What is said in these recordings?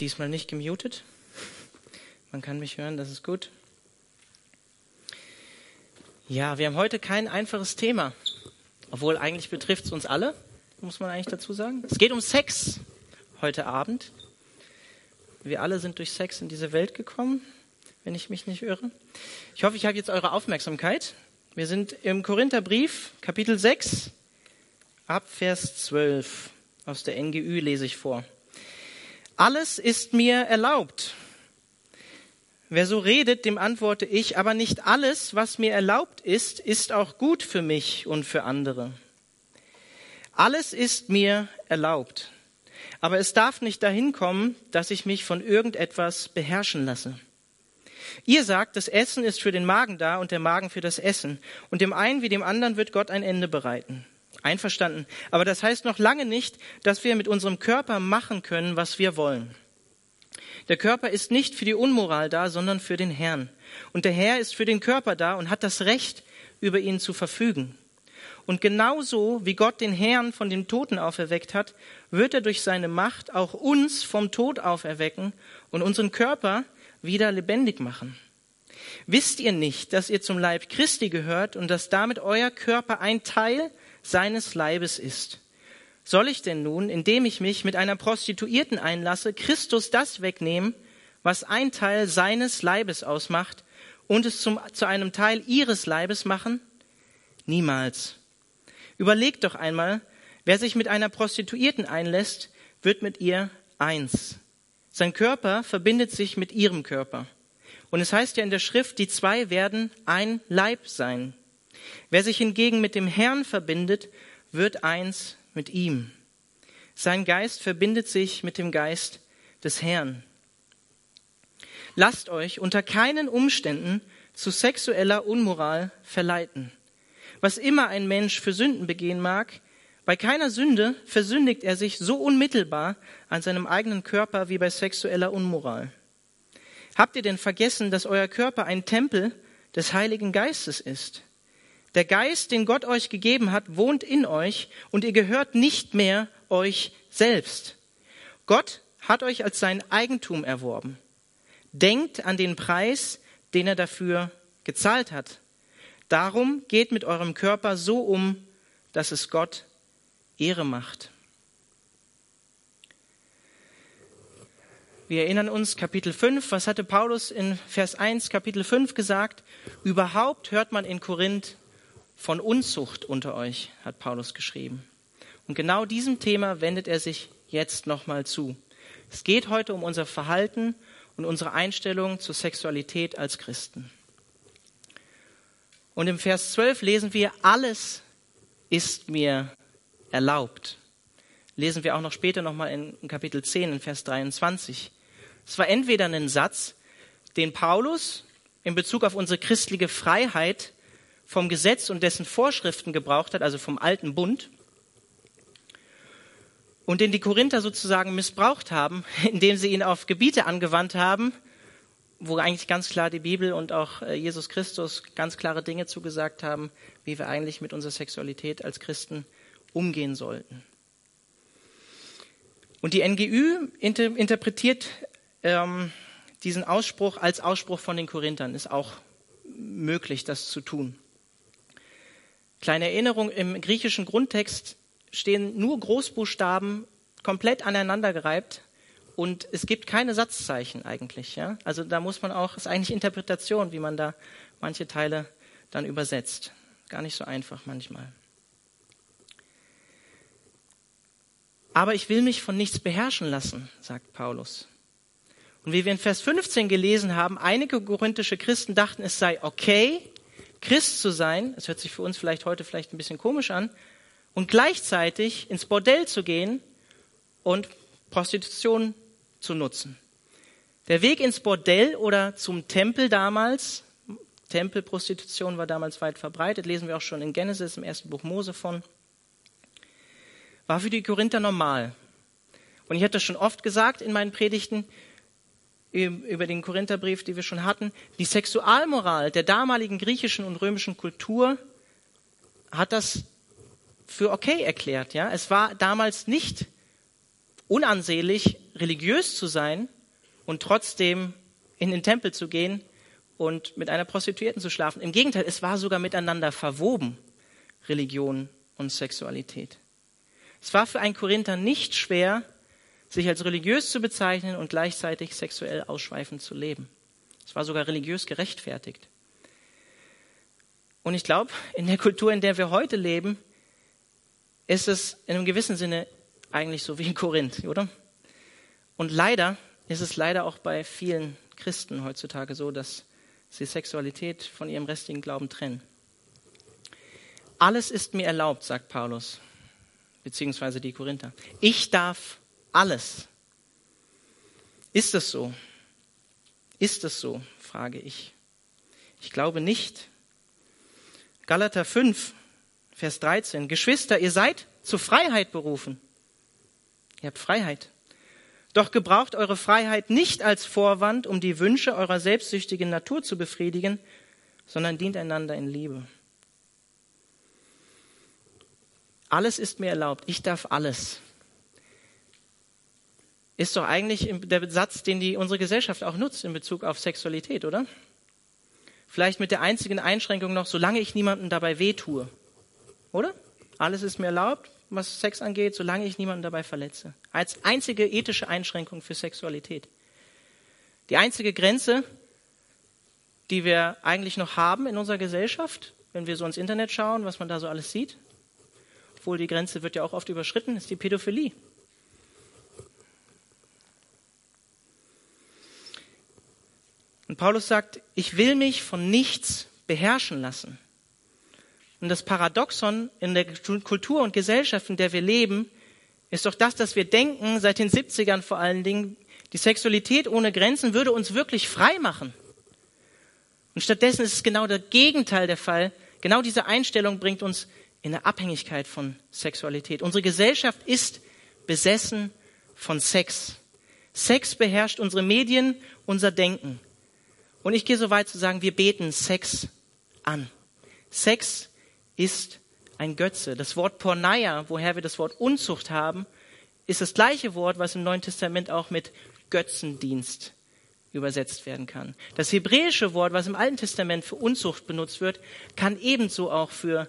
Diesmal nicht gemutet. Man kann mich hören, das ist gut. Ja, wir haben heute kein einfaches Thema. Obwohl eigentlich betrifft es uns alle, muss man eigentlich dazu sagen. Es geht um Sex heute Abend. Wir alle sind durch Sex in diese Welt gekommen, wenn ich mich nicht irre. Ich hoffe, ich habe jetzt eure Aufmerksamkeit. Wir sind im Korintherbrief, Kapitel 6, ab Vers 12. Aus der NGÜ lese ich vor. Alles ist mir erlaubt. Wer so redet, dem antworte ich, aber nicht alles, was mir erlaubt ist, ist auch gut für mich und für andere. Alles ist mir erlaubt. Aber es darf nicht dahin kommen, dass ich mich von irgendetwas beherrschen lasse. Ihr sagt, das Essen ist für den Magen da und der Magen für das Essen. Und dem einen wie dem anderen wird Gott ein Ende bereiten. Einverstanden. Aber das heißt noch lange nicht, dass wir mit unserem Körper machen können, was wir wollen. Der Körper ist nicht für die Unmoral da, sondern für den Herrn. Und der Herr ist für den Körper da und hat das Recht, über ihn zu verfügen. Und genauso wie Gott den Herrn von den Toten auferweckt hat, wird er durch seine Macht auch uns vom Tod auferwecken und unseren Körper wieder lebendig machen. Wisst ihr nicht, dass ihr zum Leib Christi gehört und dass damit euer Körper ein Teil seines Leibes ist. Soll ich denn nun, indem ich mich mit einer Prostituierten einlasse, Christus das wegnehmen, was ein Teil seines Leibes ausmacht, und es zum, zu einem Teil ihres Leibes machen? Niemals. Überlegt doch einmal, wer sich mit einer Prostituierten einlässt, wird mit ihr eins. Sein Körper verbindet sich mit ihrem Körper. Und es heißt ja in der Schrift, die zwei werden ein Leib sein. Wer sich hingegen mit dem Herrn verbindet, wird eins mit ihm. Sein Geist verbindet sich mit dem Geist des Herrn. Lasst euch unter keinen Umständen zu sexueller Unmoral verleiten. Was immer ein Mensch für Sünden begehen mag, bei keiner Sünde versündigt er sich so unmittelbar an seinem eigenen Körper wie bei sexueller Unmoral. Habt ihr denn vergessen, dass euer Körper ein Tempel des Heiligen Geistes ist? Der Geist, den Gott euch gegeben hat, wohnt in euch und ihr gehört nicht mehr euch selbst. Gott hat euch als sein Eigentum erworben. Denkt an den Preis, den er dafür gezahlt hat. Darum geht mit eurem Körper so um, dass es Gott Ehre macht. Wir erinnern uns, Kapitel 5, was hatte Paulus in Vers 1, Kapitel 5 gesagt? Überhaupt hört man in Korinth von Unzucht unter euch, hat Paulus geschrieben. Und genau diesem Thema wendet er sich jetzt nochmal zu. Es geht heute um unser Verhalten und unsere Einstellung zur Sexualität als Christen. Und im Vers 12 lesen wir, alles ist mir erlaubt. Lesen wir auch noch später nochmal in Kapitel 10, in Vers 23. Es war entweder ein Satz, den Paulus in Bezug auf unsere christliche Freiheit vom Gesetz und dessen Vorschriften gebraucht hat, also vom alten Bund, und den die Korinther sozusagen missbraucht haben, indem sie ihn auf Gebiete angewandt haben, wo eigentlich ganz klar die Bibel und auch äh, Jesus Christus ganz klare Dinge zugesagt haben, wie wir eigentlich mit unserer Sexualität als Christen umgehen sollten. Und die NGÜ inter interpretiert ähm, diesen Ausspruch als Ausspruch von den Korinthern. Ist auch möglich, das zu tun. Kleine Erinnerung, im griechischen Grundtext stehen nur Großbuchstaben komplett aneinandergereiht und es gibt keine Satzzeichen eigentlich. Ja? Also da muss man auch, ist eigentlich Interpretation, wie man da manche Teile dann übersetzt. Gar nicht so einfach manchmal. Aber ich will mich von nichts beherrschen lassen, sagt Paulus. Und wie wir in Vers 15 gelesen haben, einige korinthische Christen dachten, es sei okay, Christ zu sein, das hört sich für uns vielleicht heute vielleicht ein bisschen komisch an, und gleichzeitig ins Bordell zu gehen und Prostitution zu nutzen. Der Weg ins Bordell oder zum Tempel damals, Tempelprostitution war damals weit verbreitet, lesen wir auch schon in Genesis im ersten Buch Mose von, war für die Korinther normal. Und ich hatte das schon oft gesagt in meinen Predigten, über den Korintherbrief, die wir schon hatten, die Sexualmoral der damaligen griechischen und römischen Kultur hat das für okay erklärt. Ja, es war damals nicht unansehnlich, religiös zu sein und trotzdem in den Tempel zu gehen und mit einer Prostituierten zu schlafen. Im Gegenteil, es war sogar miteinander verwoben, Religion und Sexualität. Es war für einen Korinther nicht schwer, sich als religiös zu bezeichnen und gleichzeitig sexuell ausschweifend zu leben. Es war sogar religiös gerechtfertigt. Und ich glaube, in der Kultur, in der wir heute leben, ist es in einem gewissen Sinne eigentlich so wie in Korinth, oder? Und leider ist es leider auch bei vielen Christen heutzutage so, dass sie Sexualität von ihrem restlichen Glauben trennen. Alles ist mir erlaubt, sagt Paulus, beziehungsweise die Korinther. Ich darf alles. Ist es so? Ist es so, frage ich. Ich glaube nicht. Galater 5, Vers 13. Geschwister, ihr seid zur Freiheit berufen. Ihr habt Freiheit. Doch gebraucht eure Freiheit nicht als Vorwand, um die Wünsche eurer selbstsüchtigen Natur zu befriedigen, sondern dient einander in Liebe. Alles ist mir erlaubt. Ich darf alles. Ist doch eigentlich der Satz, den die unsere Gesellschaft auch nutzt in Bezug auf Sexualität, oder? Vielleicht mit der einzigen Einschränkung noch, solange ich niemandem dabei wehtue. Oder? Alles ist mir erlaubt, was Sex angeht, solange ich niemanden dabei verletze. Als einzige ethische Einschränkung für Sexualität. Die einzige Grenze, die wir eigentlich noch haben in unserer Gesellschaft, wenn wir so ins Internet schauen, was man da so alles sieht, obwohl die Grenze wird ja auch oft überschritten, ist die Pädophilie. Und Paulus sagt, ich will mich von nichts beherrschen lassen. Und das Paradoxon in der Kultur und Gesellschaft, in der wir leben, ist doch das, dass wir denken, seit den 70ern vor allen Dingen, die Sexualität ohne Grenzen würde uns wirklich frei machen. Und stattdessen ist es genau der Gegenteil der Fall. Genau diese Einstellung bringt uns in eine Abhängigkeit von Sexualität. Unsere Gesellschaft ist besessen von Sex. Sex beherrscht unsere Medien, unser Denken. Und ich gehe so weit zu sagen, wir beten Sex an. Sex ist ein Götze. Das Wort Porneia, woher wir das Wort Unzucht haben, ist das gleiche Wort, was im Neuen Testament auch mit Götzendienst übersetzt werden kann. Das hebräische Wort, was im Alten Testament für Unzucht benutzt wird, kann ebenso auch für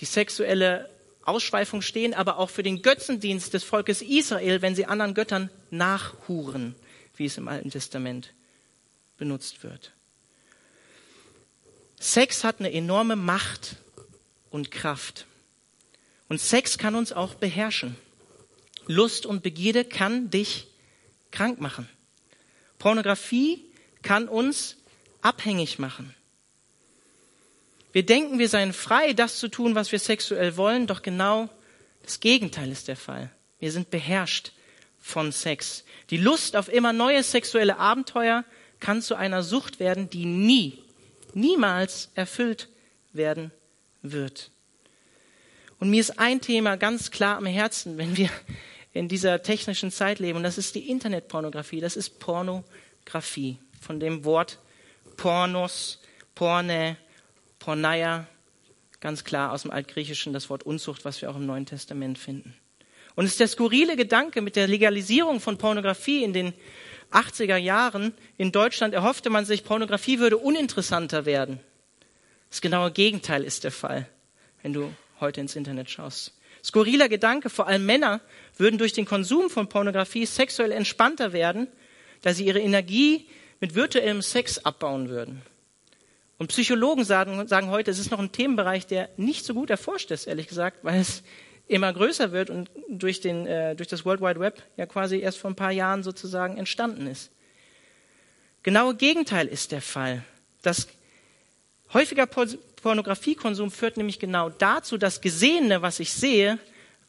die sexuelle Ausschweifung stehen, aber auch für den Götzendienst des Volkes Israel, wenn sie anderen Göttern nachhuren, wie es im Alten Testament benutzt wird. Sex hat eine enorme Macht und Kraft. Und Sex kann uns auch beherrschen. Lust und Begierde kann dich krank machen. Pornografie kann uns abhängig machen. Wir denken, wir seien frei, das zu tun, was wir sexuell wollen, doch genau das Gegenteil ist der Fall. Wir sind beherrscht von Sex. Die Lust auf immer neue sexuelle Abenteuer kann zu einer Sucht werden, die nie, niemals erfüllt werden wird. Und mir ist ein Thema ganz klar am Herzen, wenn wir in dieser technischen Zeit leben, und das ist die Internetpornografie, das ist Pornografie, von dem Wort Pornos, Porne, Porneia, ganz klar aus dem Altgriechischen das Wort Unzucht, was wir auch im Neuen Testament finden. Und es ist der skurrile Gedanke mit der Legalisierung von Pornografie in den 80er Jahren in Deutschland erhoffte man sich, Pornografie würde uninteressanter werden. Das genaue Gegenteil ist der Fall, wenn du heute ins Internet schaust. Skurriler Gedanke, vor allem Männer würden durch den Konsum von Pornografie sexuell entspannter werden, da sie ihre Energie mit virtuellem Sex abbauen würden. Und Psychologen sagen, sagen heute, es ist noch ein Themenbereich, der nicht so gut erforscht ist, ehrlich gesagt, weil es immer größer wird und durch, den, äh, durch das World Wide Web ja quasi erst vor ein paar Jahren sozusagen entstanden ist. Genaue Gegenteil ist der Fall. Das Häufiger Pornografiekonsum führt nämlich genau dazu, dass Gesehene, was ich sehe,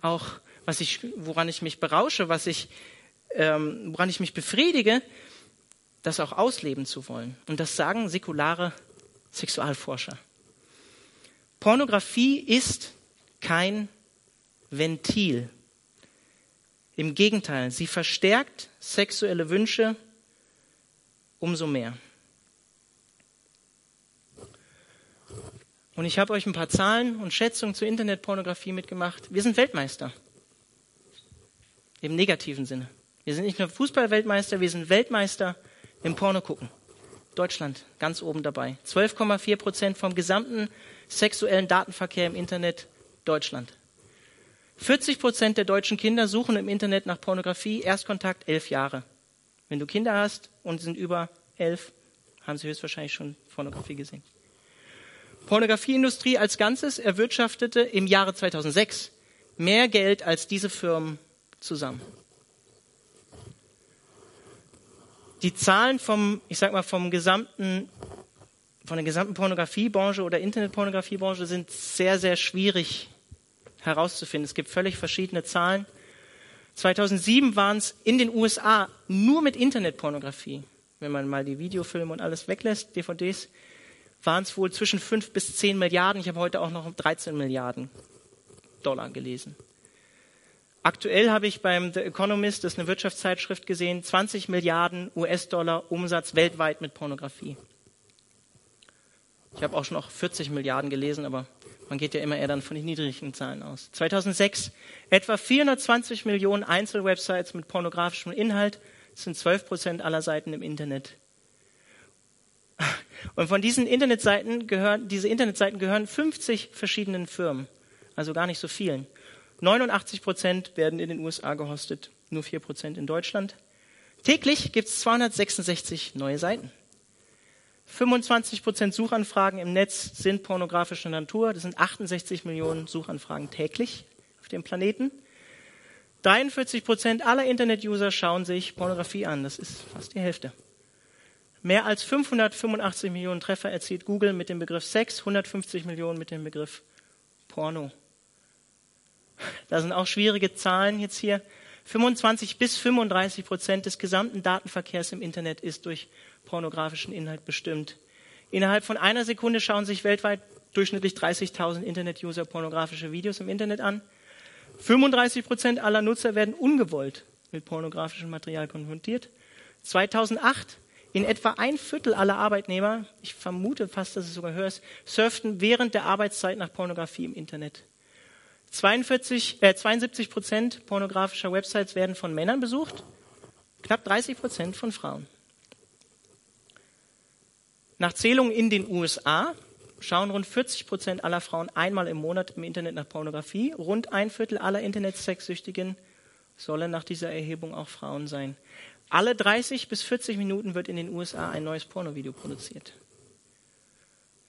auch was ich, woran ich mich berausche, was ich, ähm, woran ich mich befriedige, das auch ausleben zu wollen. Und das sagen säkulare Sexualforscher. Pornografie ist kein Ventil. Im Gegenteil, sie verstärkt sexuelle Wünsche umso mehr. Und ich habe euch ein paar Zahlen und Schätzungen zur Internetpornografie mitgemacht. Wir sind Weltmeister. im negativen Sinne. Wir sind nicht nur Fußballweltmeister, wir sind Weltmeister im Porno gucken. Deutschland ganz oben dabei. 12,4 Prozent vom gesamten sexuellen Datenverkehr im Internet Deutschland. 40 Prozent der deutschen Kinder suchen im Internet nach Pornografie, Erstkontakt elf Jahre. Wenn du Kinder hast und sind über elf, haben sie höchstwahrscheinlich schon Pornografie gesehen. Pornografieindustrie als Ganzes erwirtschaftete im Jahre 2006 mehr Geld als diese Firmen zusammen. Die Zahlen vom, ich sag mal, vom gesamten, von der gesamten Pornografiebranche oder Internetpornografiebranche sind sehr, sehr schwierig herauszufinden. Es gibt völlig verschiedene Zahlen. 2007 waren es in den USA nur mit Internetpornografie, wenn man mal die Videofilme und alles weglässt, DVDs, waren es wohl zwischen 5 bis 10 Milliarden. Ich habe heute auch noch 13 Milliarden Dollar gelesen. Aktuell habe ich beim The Economist, das ist eine Wirtschaftszeitschrift, gesehen, 20 Milliarden US-Dollar Umsatz weltweit mit Pornografie. Ich habe auch schon noch 40 Milliarden gelesen, aber man geht ja immer eher dann von den niedrigen Zahlen aus. 2006 etwa 420 Millionen Einzelwebsites mit pornografischem Inhalt. Sind 12 Prozent aller Seiten im Internet. Und von diesen Internetseiten gehören, diese Internetseiten gehören 50 verschiedenen Firmen, also gar nicht so vielen. 89 Prozent werden in den USA gehostet, nur 4 Prozent in Deutschland. Täglich gibt es 266 neue Seiten. 25 Prozent Suchanfragen im Netz sind pornografischer Natur. Das sind 68 Millionen Suchanfragen täglich auf dem Planeten. 43 Prozent aller Internet-User schauen sich Pornografie an. Das ist fast die Hälfte. Mehr als 585 Millionen Treffer erzielt Google mit dem Begriff Sex, 150 Millionen mit dem Begriff Porno. Da sind auch schwierige Zahlen jetzt hier. 25 bis 35 Prozent des gesamten Datenverkehrs im Internet ist durch pornografischen Inhalt bestimmt. Innerhalb von einer Sekunde schauen sich weltweit durchschnittlich 30.000 Internet-User pornografische Videos im Internet an. 35 Prozent aller Nutzer werden ungewollt mit pornografischem Material konfrontiert. 2008 in etwa ein Viertel aller Arbeitnehmer, ich vermute fast, dass es sogar höher ist, surften während der Arbeitszeit nach Pornografie im Internet. 42, äh, 72 Prozent pornografischer Websites werden von Männern besucht, knapp 30 Prozent von Frauen. Nach Zählungen in den USA schauen rund 40 Prozent aller Frauen einmal im Monat im Internet nach Pornografie. Rund ein Viertel aller Internetsexsüchtigen sollen nach dieser Erhebung auch Frauen sein. Alle 30 bis 40 Minuten wird in den USA ein neues Pornovideo produziert.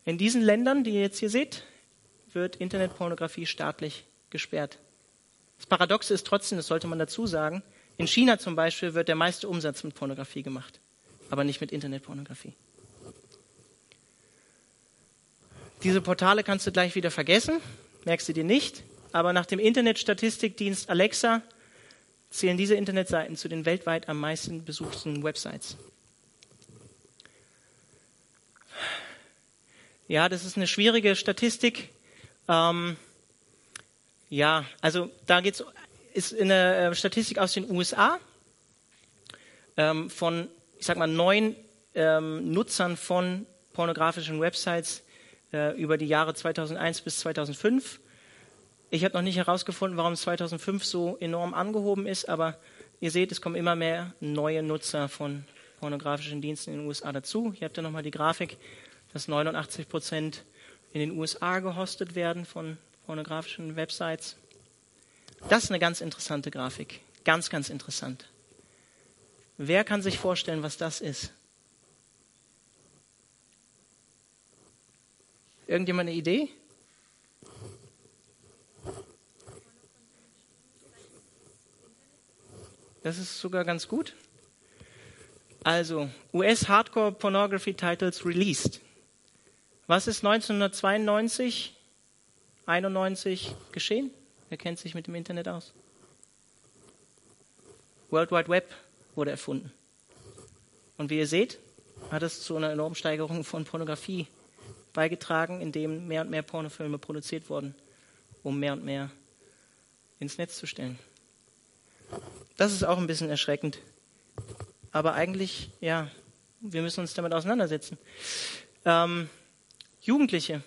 In diesen Ländern, die ihr jetzt hier seht, wird Internetpornografie staatlich gesperrt. Das Paradoxe ist trotzdem, das sollte man dazu sagen, in China zum Beispiel wird der meiste Umsatz mit Pornografie gemacht, aber nicht mit Internetpornografie. Diese Portale kannst du gleich wieder vergessen, merkst du dir nicht, aber nach dem Internetstatistikdienst Alexa zählen diese Internetseiten zu den weltweit am meisten besuchten Websites. Ja, das ist eine schwierige Statistik. Ähm, ja, also da geht's ist eine äh, Statistik aus den USA ähm, von, ich sag mal, neun ähm, Nutzern von pornografischen Websites äh, über die Jahre 2001 bis 2005. Ich habe noch nicht herausgefunden, warum 2005 so enorm angehoben ist, aber ihr seht, es kommen immer mehr neue Nutzer von pornografischen Diensten in den USA dazu. Hier habt ihr nochmal die Grafik, dass 89 Prozent in den USA gehostet werden von pornografischen Websites. Das ist eine ganz interessante Grafik. Ganz, ganz interessant. Wer kann sich vorstellen, was das ist? Irgendjemand eine Idee? Das ist sogar ganz gut. Also, US Hardcore Pornography Titles released. Was ist 1992 91 geschehen? Wer kennt sich mit dem Internet aus? World Wide Web wurde erfunden. Und wie ihr seht, hat es zu einer enormen Steigerung von Pornografie beigetragen, indem mehr und mehr Pornofilme produziert wurden, um mehr und mehr ins Netz zu stellen. Das ist auch ein bisschen erschreckend. Aber eigentlich, ja, wir müssen uns damit auseinandersetzen. Ähm, Jugendliche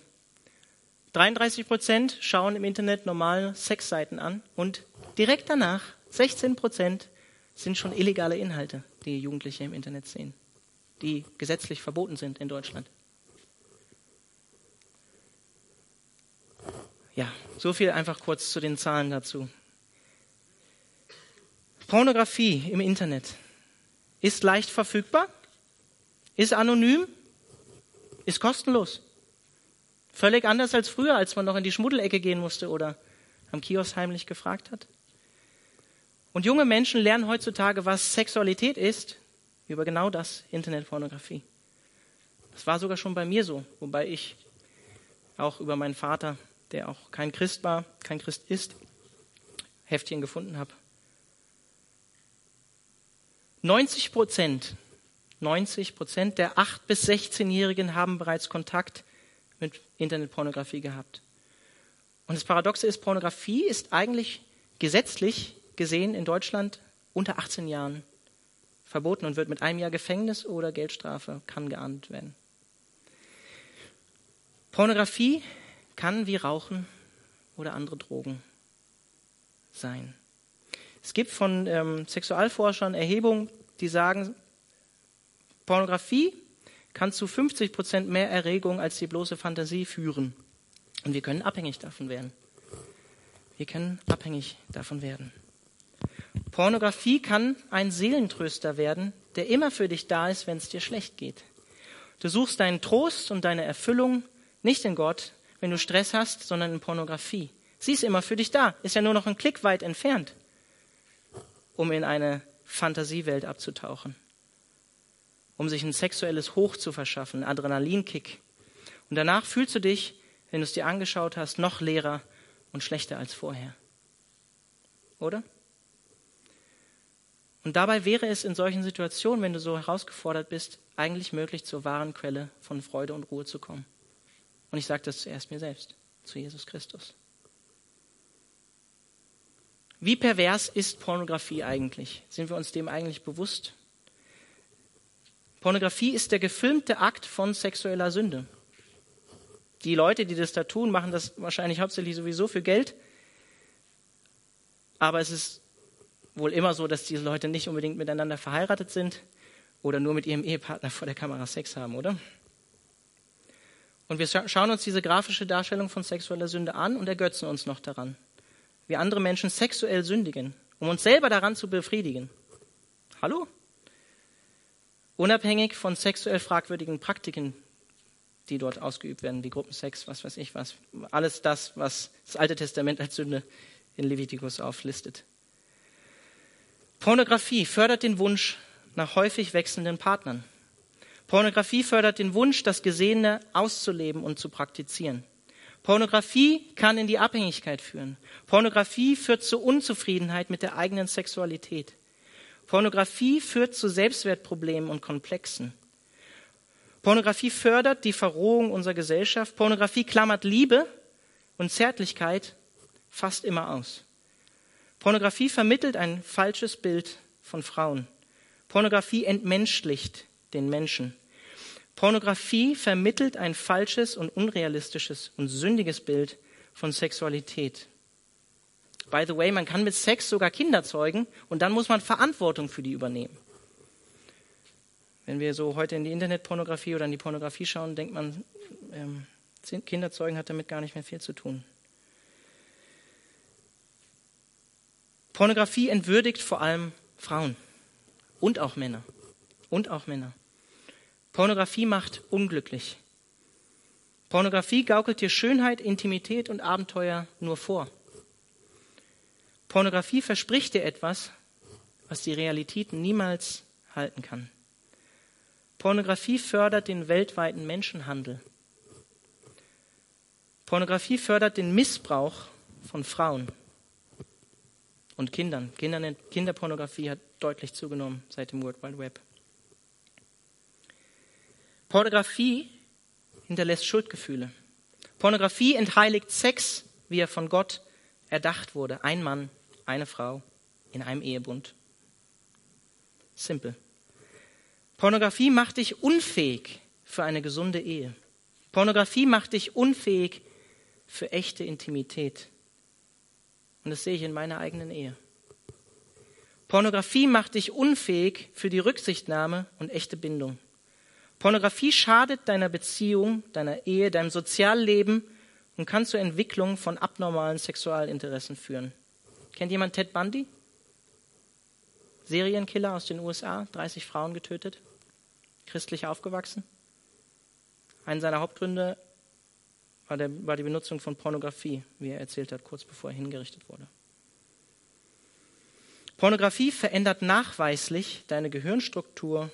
33 Prozent schauen im Internet normal Sexseiten an und direkt danach 16 Prozent sind schon illegale Inhalte, die Jugendliche im Internet sehen, die gesetzlich verboten sind in Deutschland. Ja, so viel einfach kurz zu den Zahlen dazu. Pornografie im Internet ist leicht verfügbar, ist anonym, ist kostenlos. Völlig anders als früher, als man noch in die Schmuddelecke gehen musste oder am Kiosk heimlich gefragt hat. Und junge Menschen lernen heutzutage, was Sexualität ist, über genau das, Internetpornografie. Das war sogar schon bei mir so, wobei ich auch über meinen Vater, der auch kein Christ war, kein Christ ist, Heftchen gefunden habe. 90 Prozent, 90 Prozent der 8- bis 16-Jährigen haben bereits Kontakt mit Internetpornografie gehabt. Und das Paradoxe ist, Pornografie ist eigentlich gesetzlich gesehen in Deutschland unter 18 Jahren verboten und wird mit einem Jahr Gefängnis oder Geldstrafe kann geahndet werden. Pornografie kann wie Rauchen oder andere Drogen sein. Es gibt von ähm, Sexualforschern Erhebungen, die sagen, Pornografie kann zu 50 Prozent mehr Erregung als die bloße Fantasie führen. Und wir können abhängig davon werden. Wir können abhängig davon werden. Pornografie kann ein Seelentröster werden, der immer für dich da ist, wenn es dir schlecht geht. Du suchst deinen Trost und deine Erfüllung nicht in Gott, wenn du Stress hast, sondern in Pornografie. Sie ist immer für dich da, ist ja nur noch ein Klick weit entfernt um in eine Fantasiewelt abzutauchen, um sich ein sexuelles Hoch zu verschaffen, einen Adrenalinkick. Und danach fühlst du dich, wenn du es dir angeschaut hast, noch leerer und schlechter als vorher. Oder? Und dabei wäre es in solchen Situationen, wenn du so herausgefordert bist, eigentlich möglich, zur wahren Quelle von Freude und Ruhe zu kommen. Und ich sage das zuerst mir selbst, zu Jesus Christus. Wie pervers ist Pornografie eigentlich? Sind wir uns dem eigentlich bewusst? Pornografie ist der gefilmte Akt von sexueller Sünde. Die Leute, die das da tun, machen das wahrscheinlich hauptsächlich sowieso für Geld. Aber es ist wohl immer so, dass diese Leute nicht unbedingt miteinander verheiratet sind oder nur mit ihrem Ehepartner vor der Kamera Sex haben, oder? Und wir schauen uns diese grafische Darstellung von sexueller Sünde an und ergötzen uns noch daran wie andere Menschen sexuell sündigen, um uns selber daran zu befriedigen. Hallo? Unabhängig von sexuell fragwürdigen Praktiken, die dort ausgeübt werden, wie Gruppensex, was weiß ich was. Alles das, was das Alte Testament als Sünde in Levitikus auflistet. Pornografie fördert den Wunsch nach häufig wechselnden Partnern. Pornografie fördert den Wunsch, das Gesehene auszuleben und zu praktizieren. Pornografie kann in die Abhängigkeit führen. Pornografie führt zu Unzufriedenheit mit der eigenen Sexualität. Pornografie führt zu Selbstwertproblemen und Komplexen. Pornografie fördert die Verrohung unserer Gesellschaft. Pornografie klammert Liebe und Zärtlichkeit fast immer aus. Pornografie vermittelt ein falsches Bild von Frauen. Pornografie entmenschlicht den Menschen. Pornografie vermittelt ein falsches und unrealistisches und sündiges Bild von Sexualität. By the way, man kann mit Sex sogar Kinder zeugen und dann muss man Verantwortung für die übernehmen. Wenn wir so heute in die Internetpornografie oder in die Pornografie schauen, denkt man, ähm, Kinderzeugen hat damit gar nicht mehr viel zu tun. Pornografie entwürdigt vor allem Frauen und auch Männer. Und auch Männer. Pornografie macht unglücklich. Pornografie gaukelt dir Schönheit, Intimität und Abenteuer nur vor. Pornografie verspricht dir etwas, was die Realität niemals halten kann. Pornografie fördert den weltweiten Menschenhandel. Pornografie fördert den Missbrauch von Frauen und Kindern. Kinderpornografie hat deutlich zugenommen seit dem World Wide Web. Pornografie hinterlässt Schuldgefühle. Pornografie entheiligt Sex, wie er von Gott erdacht wurde. Ein Mann, eine Frau in einem Ehebund. Simpel. Pornografie macht dich unfähig für eine gesunde Ehe. Pornografie macht dich unfähig für echte Intimität. Und das sehe ich in meiner eigenen Ehe. Pornografie macht dich unfähig für die Rücksichtnahme und echte Bindung. Pornografie schadet deiner Beziehung, deiner Ehe, deinem Sozialleben und kann zur Entwicklung von abnormalen Sexualinteressen führen. Kennt jemand Ted Bundy? Serienkiller aus den USA, 30 Frauen getötet, christlich aufgewachsen. Einer seiner Hauptgründe war, der, war die Benutzung von Pornografie, wie er erzählt hat, kurz bevor er hingerichtet wurde. Pornografie verändert nachweislich deine Gehirnstruktur,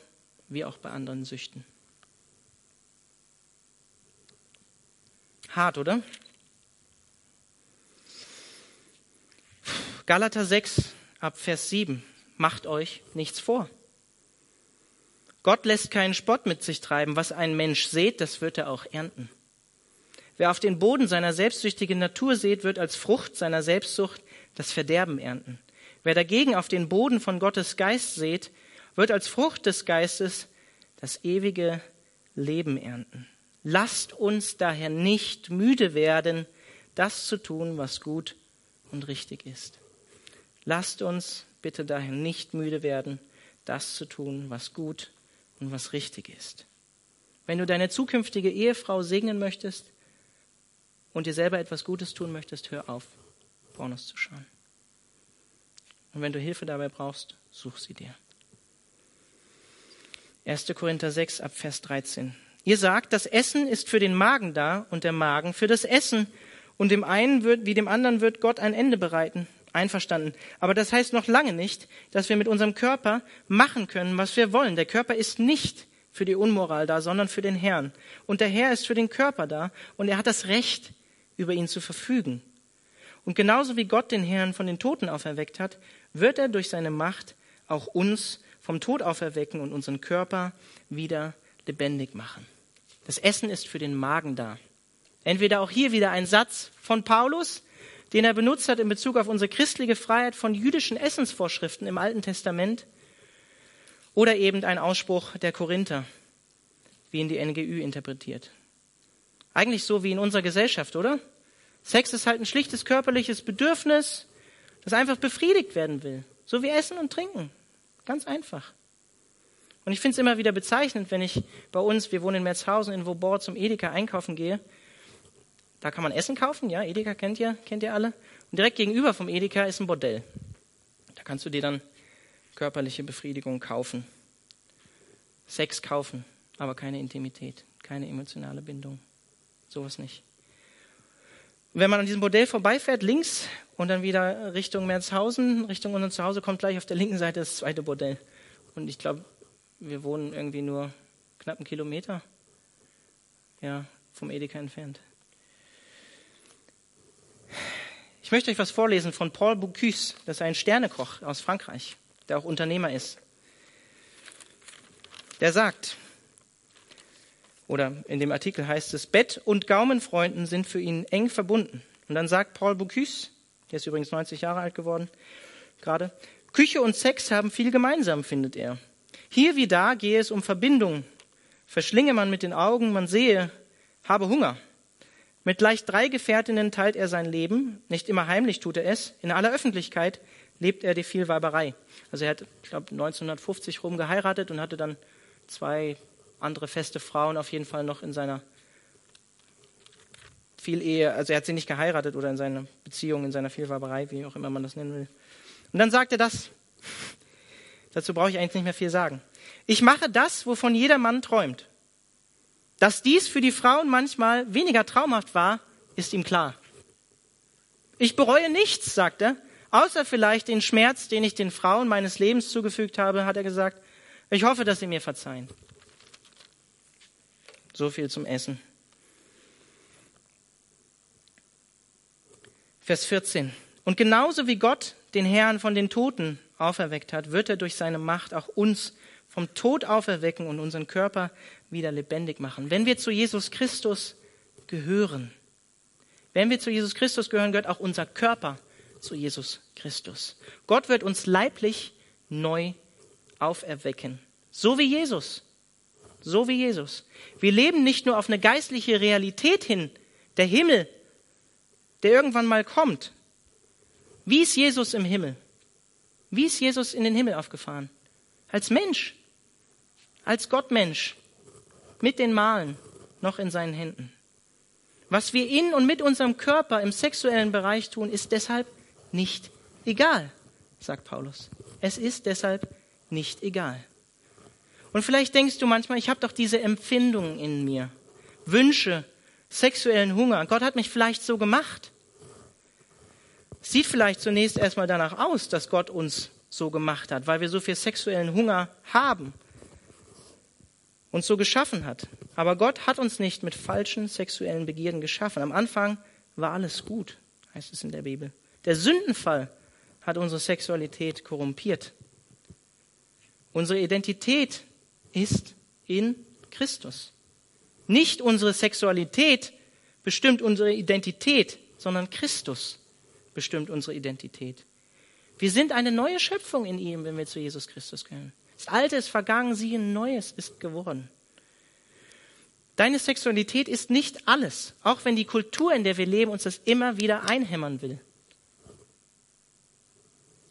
wie auch bei anderen Süchten. Hart, oder? Galater 6 ab Vers 7. Macht euch nichts vor. Gott lässt keinen Spott mit sich treiben. Was ein Mensch sät, das wird er auch ernten. Wer auf den Boden seiner selbstsüchtigen Natur sät, wird als Frucht seiner Selbstsucht das Verderben ernten. Wer dagegen auf den Boden von Gottes Geist sät, wird als Frucht des Geistes das ewige Leben ernten. Lasst uns daher nicht müde werden, das zu tun, was gut und richtig ist. Lasst uns bitte daher nicht müde werden, das zu tun, was gut und was richtig ist. Wenn du deine zukünftige Ehefrau segnen möchtest und dir selber etwas Gutes tun möchtest, hör auf, Pornos zu schauen. Und wenn du Hilfe dabei brauchst, such sie dir. 1. Korinther 6 ab Vers 13. Ihr sagt, das Essen ist für den Magen da und der Magen für das Essen. Und dem einen wird, wie dem anderen wird Gott ein Ende bereiten. Einverstanden. Aber das heißt noch lange nicht, dass wir mit unserem Körper machen können, was wir wollen. Der Körper ist nicht für die Unmoral da, sondern für den Herrn. Und der Herr ist für den Körper da und er hat das Recht, über ihn zu verfügen. Und genauso wie Gott den Herrn von den Toten auferweckt hat, wird er durch seine Macht auch uns vom Tod auferwecken und unseren Körper wieder lebendig machen. Das Essen ist für den Magen da. Entweder auch hier wieder ein Satz von Paulus, den er benutzt hat in Bezug auf unsere christliche Freiheit von jüdischen Essensvorschriften im Alten Testament, oder eben ein Ausspruch der Korinther, wie ihn die NGÜ interpretiert. Eigentlich so wie in unserer Gesellschaft, oder? Sex ist halt ein schlichtes körperliches Bedürfnis, das einfach befriedigt werden will. So wie Essen und Trinken. Ganz einfach. Und ich finde es immer wieder bezeichnend, wenn ich bei uns, wir wohnen in Merzhausen, in Vauban zum Edeka einkaufen gehe. Da kann man Essen kaufen, ja, Edeka kennt ihr, kennt ihr alle. Und direkt gegenüber vom Edeka ist ein Bordell. Da kannst du dir dann körperliche Befriedigung kaufen. Sex kaufen, aber keine Intimität, keine emotionale Bindung. Sowas nicht. wenn man an diesem Bordell vorbeifährt, links und dann wieder Richtung Merzhausen, Richtung unser Zuhause, kommt gleich auf der linken Seite das zweite Bordell. Und ich glaube, wir wohnen irgendwie nur knapp einen Kilometer ja, vom Edeka entfernt. Ich möchte euch was vorlesen von Paul Bocuse. Das ist ein Sternekoch aus Frankreich, der auch Unternehmer ist. Der sagt, oder in dem Artikel heißt es, Bett und Gaumenfreunden sind für ihn eng verbunden. Und dann sagt Paul Bocuse, der ist übrigens 90 Jahre alt geworden, gerade. Küche und Sex haben viel gemeinsam, findet er. Hier wie da gehe es um Verbindung. Verschlinge man mit den Augen, man sehe, habe Hunger. Mit gleich drei Gefährtinnen teilt er sein Leben. Nicht immer heimlich tut er es. In aller Öffentlichkeit lebt er die Vielweiberei. Also er hat, ich glaube, 1950 rum geheiratet und hatte dann zwei andere feste Frauen auf jeden Fall noch in seiner viel Ehe, also er hat sie nicht geheiratet oder in seiner Beziehung, in seiner Vielwaberei, wie auch immer man das nennen will. Und dann sagt er das. Dazu brauche ich eigentlich nicht mehr viel sagen. Ich mache das, wovon jeder Mann träumt. Dass dies für die Frauen manchmal weniger traumhaft war, ist ihm klar. Ich bereue nichts, sagt er, außer vielleicht den Schmerz, den ich den Frauen meines Lebens zugefügt habe, hat er gesagt. Ich hoffe, dass sie mir verzeihen. So viel zum Essen. Vers 14. Und genauso wie Gott den Herrn von den Toten auferweckt hat, wird er durch seine Macht auch uns vom Tod auferwecken und unseren Körper wieder lebendig machen. Wenn wir zu Jesus Christus gehören, wenn wir zu Jesus Christus gehören, gehört auch unser Körper zu Jesus Christus. Gott wird uns leiblich neu auferwecken. So wie Jesus. So wie Jesus. Wir leben nicht nur auf eine geistliche Realität hin, der Himmel, der irgendwann mal kommt. Wie ist Jesus im Himmel? Wie ist Jesus in den Himmel aufgefahren? Als Mensch, als Gottmensch, mit den Malen noch in seinen Händen. Was wir in und mit unserem Körper im sexuellen Bereich tun, ist deshalb nicht egal, sagt Paulus. Es ist deshalb nicht egal. Und vielleicht denkst du manchmal, ich habe doch diese Empfindungen in mir, Wünsche, sexuellen Hunger. Gott hat mich vielleicht so gemacht. Sieht vielleicht zunächst erstmal danach aus, dass Gott uns so gemacht hat, weil wir so viel sexuellen Hunger haben uns so geschaffen hat. Aber Gott hat uns nicht mit falschen sexuellen Begierden geschaffen. Am Anfang war alles gut, heißt es in der Bibel. Der Sündenfall hat unsere Sexualität korrumpiert. Unsere Identität ist in Christus. Nicht unsere Sexualität bestimmt unsere Identität, sondern Christus bestimmt unsere Identität. Wir sind eine neue Schöpfung in ihm, wenn wir zu Jesus Christus gehören. Das Alte ist vergangen, siehe, Neues ist geworden. Deine Sexualität ist nicht alles, auch wenn die Kultur, in der wir leben, uns das immer wieder einhämmern will.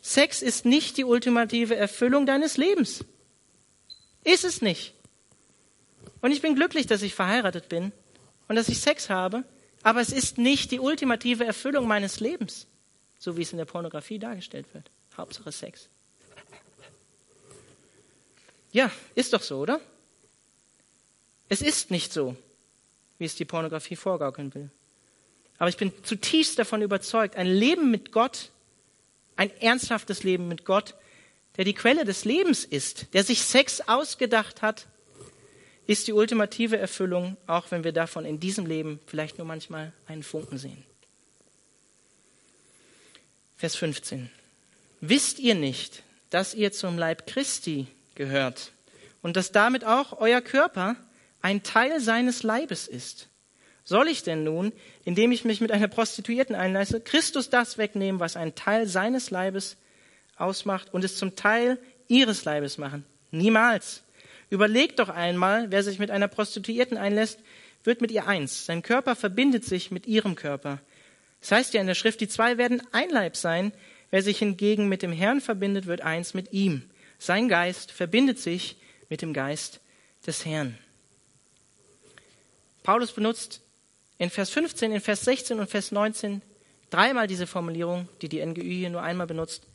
Sex ist nicht die ultimative Erfüllung deines Lebens. Ist es nicht. Und ich bin glücklich, dass ich verheiratet bin und dass ich Sex habe, aber es ist nicht die ultimative Erfüllung meines Lebens, so wie es in der Pornografie dargestellt wird. Hauptsache Sex. Ja, ist doch so, oder? Es ist nicht so, wie es die Pornografie vorgaukeln will. Aber ich bin zutiefst davon überzeugt, ein Leben mit Gott, ein ernsthaftes Leben mit Gott, der die Quelle des Lebens ist, der sich Sex ausgedacht hat, ist die ultimative Erfüllung, auch wenn wir davon in diesem Leben vielleicht nur manchmal einen Funken sehen. Vers 15. Wisst ihr nicht, dass ihr zum Leib Christi gehört und dass damit auch euer Körper ein Teil seines Leibes ist. Soll ich denn nun, indem ich mich mit einer Prostituierten einlasse, Christus das wegnehmen, was ein Teil seines Leibes ausmacht und es zum Teil ihres Leibes machen? Niemals. Überlegt doch einmal, wer sich mit einer Prostituierten einlässt, wird mit ihr eins. Sein Körper verbindet sich mit ihrem Körper. Das heißt ja in der Schrift, die zwei werden ein Leib sein. Wer sich hingegen mit dem Herrn verbindet, wird eins mit ihm. Sein Geist verbindet sich mit dem Geist des Herrn. Paulus benutzt in Vers 15, in Vers 16 und Vers 19 dreimal diese Formulierung, die die NGÜ hier nur einmal benutzt.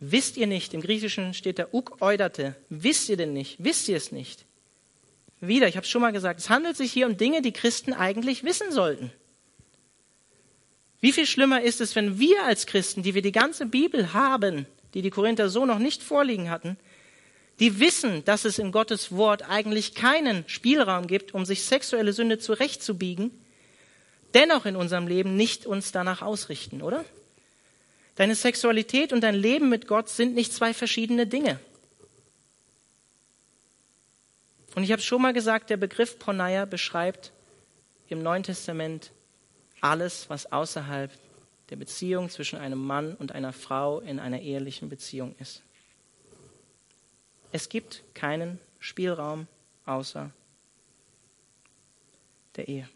Wisst ihr nicht, im Griechischen steht da uk eudate. Wisst ihr denn nicht? Wisst ihr es nicht? Wieder, ich habe es schon mal gesagt, es handelt sich hier um Dinge, die Christen eigentlich wissen sollten. Wie viel schlimmer ist es, wenn wir als Christen, die wir die ganze Bibel haben, die die Korinther so noch nicht vorliegen hatten, die wissen, dass es in Gottes Wort eigentlich keinen Spielraum gibt, um sich sexuelle Sünde zurechtzubiegen, dennoch in unserem Leben nicht uns danach ausrichten, oder? Deine Sexualität und dein Leben mit Gott sind nicht zwei verschiedene Dinge. Und ich habe schon mal gesagt, der Begriff Porneia beschreibt im Neuen Testament alles, was außerhalb der Beziehung zwischen einem Mann und einer Frau in einer ehelichen Beziehung ist. Es gibt keinen Spielraum außer der Ehe.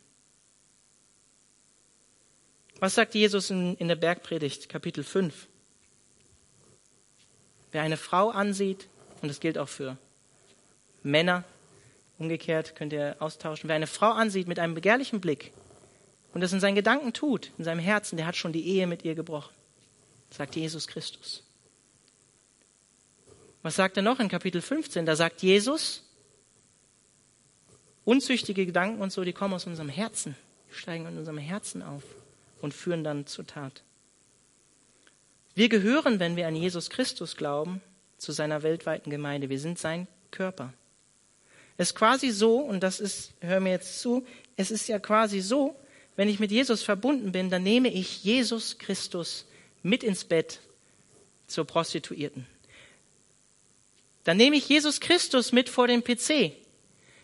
Was sagt Jesus in, in der Bergpredigt, Kapitel 5? Wer eine Frau ansieht, und das gilt auch für Männer, umgekehrt könnt ihr austauschen, wer eine Frau ansieht mit einem begehrlichen Blick und das in seinen Gedanken tut, in seinem Herzen, der hat schon die Ehe mit ihr gebrochen, sagt Jesus Christus. Was sagt er noch in Kapitel 15? Da sagt Jesus, unzüchtige Gedanken und so, die kommen aus unserem Herzen, steigen in unserem Herzen auf und führen dann zur Tat. Wir gehören, wenn wir an Jesus Christus glauben, zu seiner weltweiten Gemeinde. Wir sind sein Körper. Es ist quasi so, und das ist, hör mir jetzt zu, es ist ja quasi so, wenn ich mit Jesus verbunden bin, dann nehme ich Jesus Christus mit ins Bett zur Prostituierten. Dann nehme ich Jesus Christus mit vor den PC.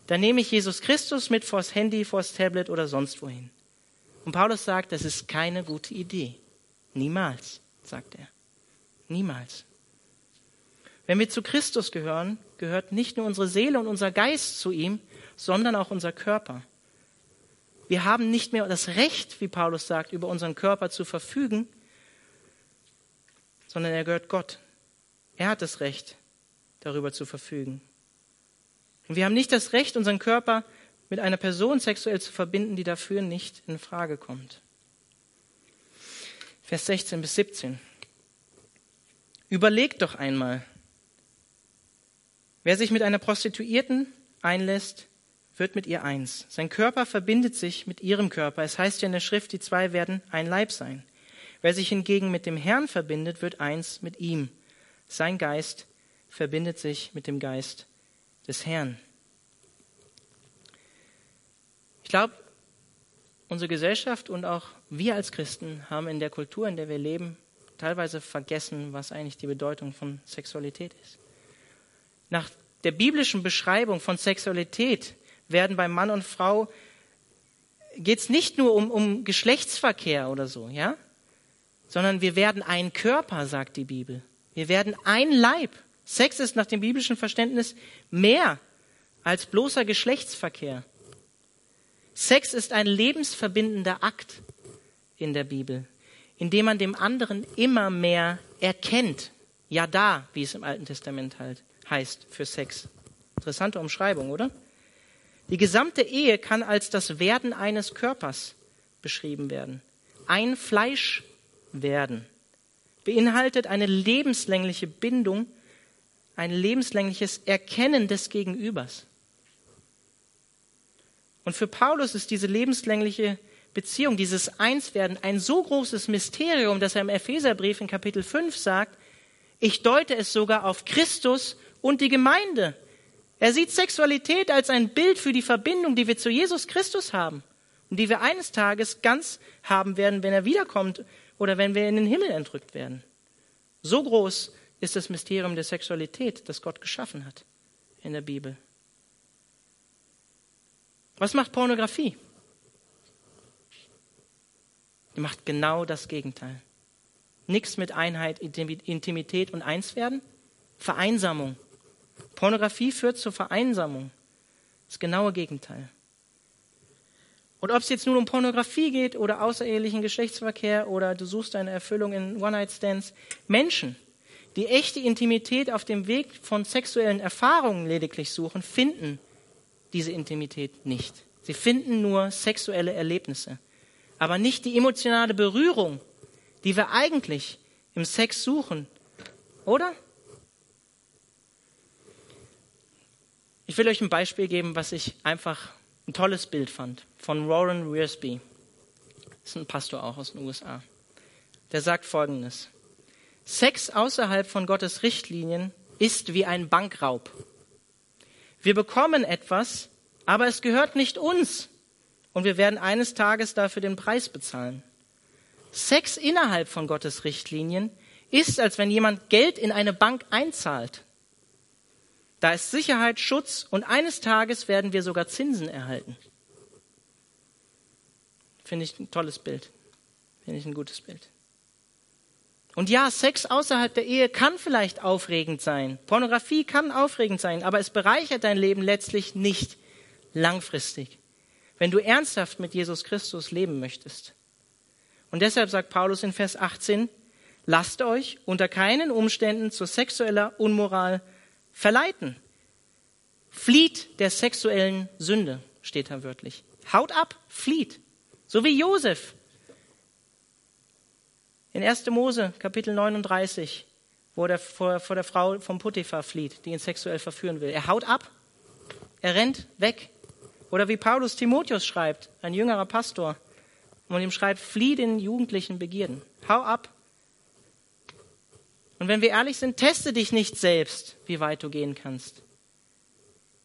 Dann nehme ich Jesus Christus mit vors Handy, vors Tablet oder sonst wohin. Und Paulus sagt, das ist keine gute Idee. Niemals, sagt er. Niemals. Wenn wir zu Christus gehören, gehört nicht nur unsere Seele und unser Geist zu ihm, sondern auch unser Körper. Wir haben nicht mehr das Recht, wie Paulus sagt, über unseren Körper zu verfügen, sondern er gehört Gott. Er hat das Recht, darüber zu verfügen. Und wir haben nicht das Recht, unseren Körper mit einer Person sexuell zu verbinden, die dafür nicht in Frage kommt. Vers 16 bis 17. Überlegt doch einmal, wer sich mit einer Prostituierten einlässt, wird mit ihr eins. Sein Körper verbindet sich mit ihrem Körper. Es heißt ja in der Schrift, die zwei werden ein Leib sein. Wer sich hingegen mit dem Herrn verbindet, wird eins mit ihm. Sein Geist verbindet sich mit dem Geist des Herrn. Ich glaube, unsere Gesellschaft und auch wir als Christen haben in der Kultur, in der wir leben, teilweise vergessen, was eigentlich die Bedeutung von Sexualität ist. Nach der biblischen Beschreibung von Sexualität werden bei Mann und Frau geht es nicht nur um, um Geschlechtsverkehr oder so, ja, sondern wir werden ein Körper, sagt die Bibel. Wir werden ein Leib. Sex ist nach dem biblischen Verständnis mehr als bloßer Geschlechtsverkehr. Sex ist ein lebensverbindender Akt in der Bibel, in dem man dem anderen immer mehr erkennt. Ja, da, wie es im Alten Testament halt heißt für Sex. Interessante Umschreibung, oder? Die gesamte Ehe kann als das Werden eines Körpers beschrieben werden. Ein Fleisch werden beinhaltet eine lebenslängliche Bindung, ein lebenslängliches Erkennen des Gegenübers. Und für Paulus ist diese lebenslängliche Beziehung, dieses Einswerden ein so großes Mysterium, dass er im Epheserbrief in Kapitel 5 sagt, ich deute es sogar auf Christus und die Gemeinde. Er sieht Sexualität als ein Bild für die Verbindung, die wir zu Jesus Christus haben und die wir eines Tages ganz haben werden, wenn er wiederkommt oder wenn wir in den Himmel entrückt werden. So groß ist das Mysterium der Sexualität, das Gott geschaffen hat in der Bibel. Was macht Pornografie? Die macht genau das Gegenteil. Nichts mit Einheit, Intimität und Einswerden. Vereinsamung. Pornografie führt zur Vereinsamung. Das genaue Gegenteil. Und ob es jetzt nun um Pornografie geht oder außerehelichen Geschlechtsverkehr oder du suchst eine Erfüllung in One-Night-Stands, Menschen, die echte Intimität auf dem Weg von sexuellen Erfahrungen lediglich suchen, finden diese Intimität nicht. Sie finden nur sexuelle Erlebnisse, aber nicht die emotionale Berührung, die wir eigentlich im Sex suchen, oder? Ich will euch ein Beispiel geben, was ich einfach ein tolles Bild fand von Warren Wiersbe. Das ist ein Pastor auch aus den USA. Der sagt Folgendes. Sex außerhalb von Gottes Richtlinien ist wie ein Bankraub. Wir bekommen etwas, aber es gehört nicht uns. Und wir werden eines Tages dafür den Preis bezahlen. Sex innerhalb von Gottes Richtlinien ist, als wenn jemand Geld in eine Bank einzahlt. Da ist Sicherheit, Schutz und eines Tages werden wir sogar Zinsen erhalten. Finde ich ein tolles Bild. Finde ich ein gutes Bild. Und ja, Sex außerhalb der Ehe kann vielleicht aufregend sein. Pornografie kann aufregend sein, aber es bereichert dein Leben letztlich nicht langfristig, wenn du ernsthaft mit Jesus Christus leben möchtest. Und deshalb sagt Paulus in Vers 18, lasst euch unter keinen Umständen zu sexueller Unmoral verleiten. Flieht der sexuellen Sünde, steht da wörtlich. Haut ab, flieht. So wie Josef. In 1. Mose, Kapitel 39, wo er vor, vor der Frau vom Potiphar flieht, die ihn sexuell verführen will. Er haut ab. Er rennt weg. Oder wie Paulus Timotheus schreibt, ein jüngerer Pastor, und ihm schreibt, flieh den jugendlichen Begierden. Hau ab. Und wenn wir ehrlich sind, teste dich nicht selbst, wie weit du gehen kannst.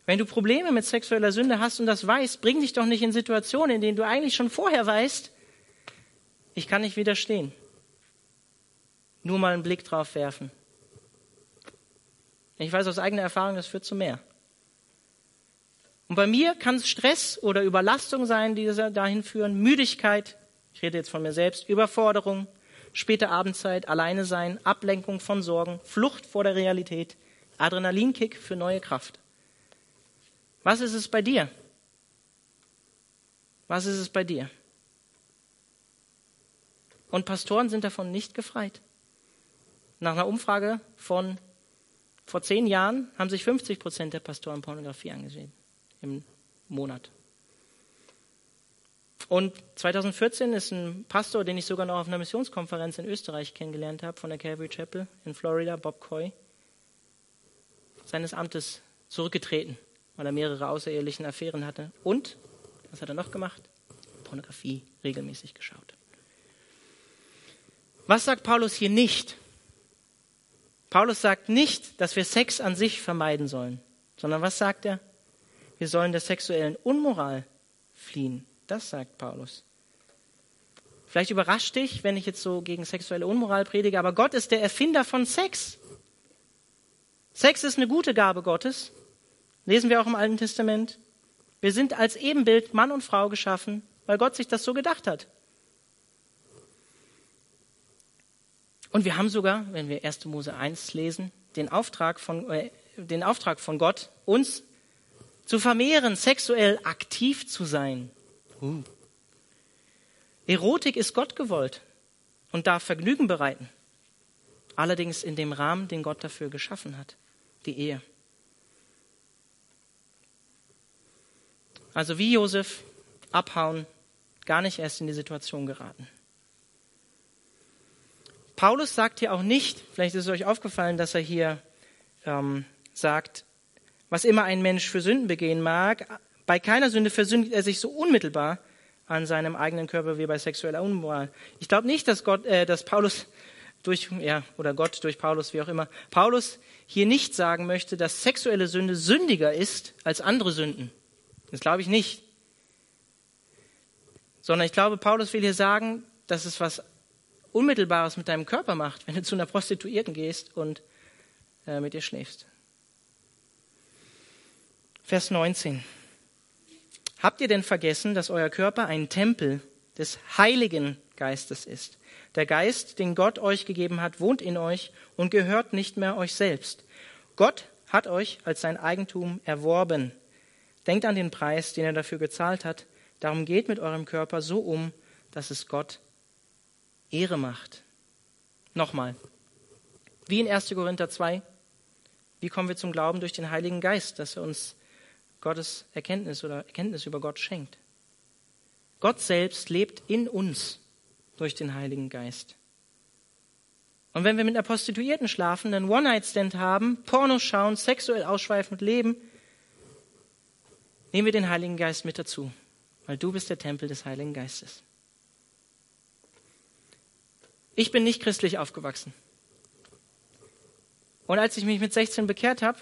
Wenn du Probleme mit sexueller Sünde hast und das weißt, bring dich doch nicht in Situationen, in denen du eigentlich schon vorher weißt, ich kann nicht widerstehen. Nur mal einen Blick drauf werfen. Ich weiß aus eigener Erfahrung, das führt zu mehr. Und bei mir kann es Stress oder Überlastung sein, die dahin führen, Müdigkeit, ich rede jetzt von mir selbst, Überforderung, späte Abendzeit, alleine sein, Ablenkung von Sorgen, Flucht vor der Realität, Adrenalinkick für neue Kraft. Was ist es bei dir? Was ist es bei dir? Und Pastoren sind davon nicht gefreit. Nach einer Umfrage von Vor zehn Jahren haben sich 50 Prozent der Pastoren Pornografie angesehen im Monat. Und 2014 ist ein Pastor, den ich sogar noch auf einer Missionskonferenz in Österreich kennengelernt habe, von der Calvary Chapel in Florida, Bob Coy, seines Amtes zurückgetreten, weil er mehrere außerehelichen Affären hatte. Und, was hat er noch gemacht? Pornografie regelmäßig geschaut. Was sagt Paulus hier nicht? Paulus sagt nicht, dass wir Sex an sich vermeiden sollen, sondern was sagt er? Wir sollen der sexuellen Unmoral fliehen. Das sagt Paulus. Vielleicht überrascht dich, wenn ich jetzt so gegen sexuelle Unmoral predige, aber Gott ist der Erfinder von Sex. Sex ist eine gute Gabe Gottes. Lesen wir auch im Alten Testament. Wir sind als Ebenbild Mann und Frau geschaffen, weil Gott sich das so gedacht hat. Und wir haben sogar, wenn wir 1. Mose 1 lesen, den Auftrag von, äh, den Auftrag von Gott, uns zu vermehren, sexuell aktiv zu sein. Uh. Erotik ist Gott gewollt und darf Vergnügen bereiten. Allerdings in dem Rahmen, den Gott dafür geschaffen hat, die Ehe. Also wie Josef abhauen, gar nicht erst in die Situation geraten. Paulus sagt hier auch nicht, vielleicht ist es euch aufgefallen, dass er hier ähm, sagt, was immer ein Mensch für Sünden begehen mag, bei keiner Sünde versündigt er sich so unmittelbar an seinem eigenen Körper wie bei sexueller Unmoral. Ich glaube nicht, dass Gott, äh, dass Paulus durch, ja, oder Gott durch Paulus, wie auch immer, Paulus hier nicht sagen möchte, dass sexuelle Sünde sündiger ist als andere Sünden. Das glaube ich nicht. Sondern ich glaube, Paulus will hier sagen, dass es was Unmittelbares mit deinem Körper macht, wenn du zu einer Prostituierten gehst und äh, mit ihr schläfst. Vers 19. Habt ihr denn vergessen, dass euer Körper ein Tempel des Heiligen Geistes ist? Der Geist, den Gott euch gegeben hat, wohnt in euch und gehört nicht mehr euch selbst. Gott hat euch als sein Eigentum erworben. Denkt an den Preis, den er dafür gezahlt hat. Darum geht mit eurem Körper so um, dass es Gott Ehre macht. Nochmal. Wie in 1. Korinther 2. Wie kommen wir zum Glauben durch den Heiligen Geist, dass er uns Gottes Erkenntnis oder Erkenntnis über Gott schenkt. Gott selbst lebt in uns durch den Heiligen Geist. Und wenn wir mit einer Prostituierten schlafen, einen One-Night-Stand haben, Pornos schauen, sexuell ausschweifend leben, nehmen wir den Heiligen Geist mit dazu, weil du bist der Tempel des Heiligen Geistes. Ich bin nicht christlich aufgewachsen. Und als ich mich mit 16 bekehrt habe,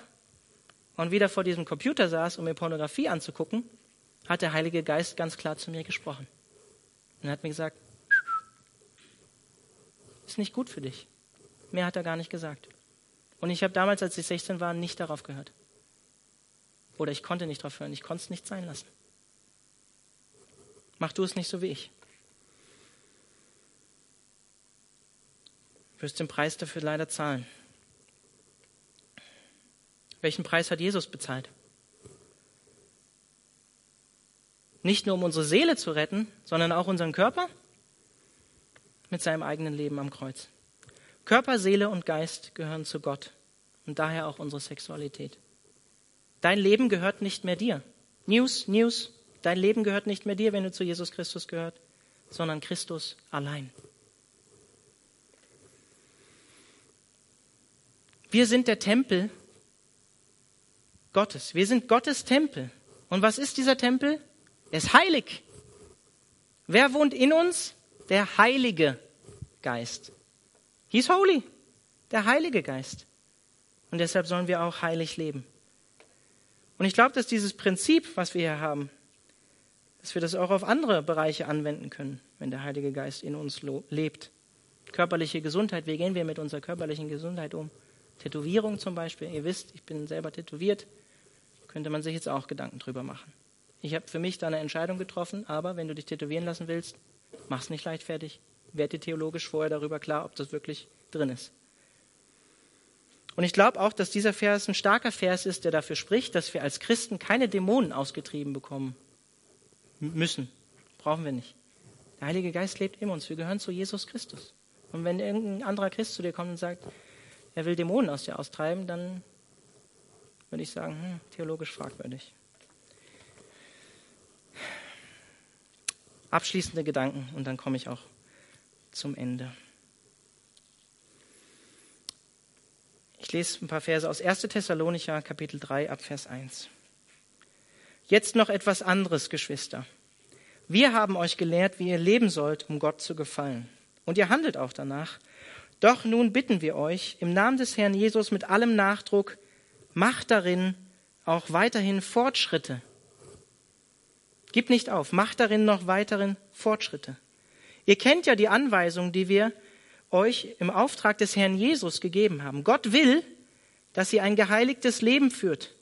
und wieder vor diesem Computer saß, um mir Pornografie anzugucken, hat der Heilige Geist ganz klar zu mir gesprochen. Und hat mir gesagt, ist nicht gut für dich. Mehr hat er gar nicht gesagt. Und ich habe damals, als ich 16 war, nicht darauf gehört. Oder ich konnte nicht darauf hören. Ich konnte es nicht sein lassen. Mach du es nicht so wie ich. Du wirst den Preis dafür leider zahlen. Welchen Preis hat Jesus bezahlt? Nicht nur um unsere Seele zu retten, sondern auch unseren Körper mit seinem eigenen Leben am Kreuz. Körper, Seele und Geist gehören zu Gott und daher auch unsere Sexualität. Dein Leben gehört nicht mehr dir. News, News, dein Leben gehört nicht mehr dir, wenn du zu Jesus Christus gehört, sondern Christus allein. Wir sind der Tempel Gottes. Wir sind Gottes Tempel. Und was ist dieser Tempel? Er ist heilig. Wer wohnt in uns? Der Heilige Geist. He's holy. Der Heilige Geist. Und deshalb sollen wir auch heilig leben. Und ich glaube, dass dieses Prinzip, was wir hier haben, dass wir das auch auf andere Bereiche anwenden können, wenn der Heilige Geist in uns lebt. Körperliche Gesundheit, wie gehen wir mit unserer körperlichen Gesundheit um? Tätowierung zum Beispiel. Ihr wisst, ich bin selber tätowiert könnte man sich jetzt auch Gedanken drüber machen. Ich habe für mich da eine Entscheidung getroffen, aber wenn du dich tätowieren lassen willst, mach's nicht leichtfertig. Werd dir theologisch vorher darüber klar, ob das wirklich drin ist. Und ich glaube auch, dass dieser Vers ein starker Vers ist, der dafür spricht, dass wir als Christen keine Dämonen ausgetrieben bekommen müssen. Brauchen wir nicht. Der Heilige Geist lebt in uns. Wir gehören zu Jesus Christus. Und wenn irgendein anderer Christ zu dir kommt und sagt, er will Dämonen aus dir austreiben, dann würde ich sagen, hm, theologisch fragwürdig. Abschließende Gedanken und dann komme ich auch zum Ende. Ich lese ein paar Verse aus 1. Thessalonicher, Kapitel 3, ab Vers 1. Jetzt noch etwas anderes, Geschwister. Wir haben euch gelehrt, wie ihr leben sollt, um Gott zu gefallen. Und ihr handelt auch danach. Doch nun bitten wir euch im Namen des Herrn Jesus mit allem Nachdruck, macht darin auch weiterhin Fortschritte. Gib nicht auf, macht darin noch weiteren Fortschritte. Ihr kennt ja die Anweisungen, die wir euch im Auftrag des Herrn Jesus gegeben haben. Gott will, dass ihr ein geheiligtes Leben führt.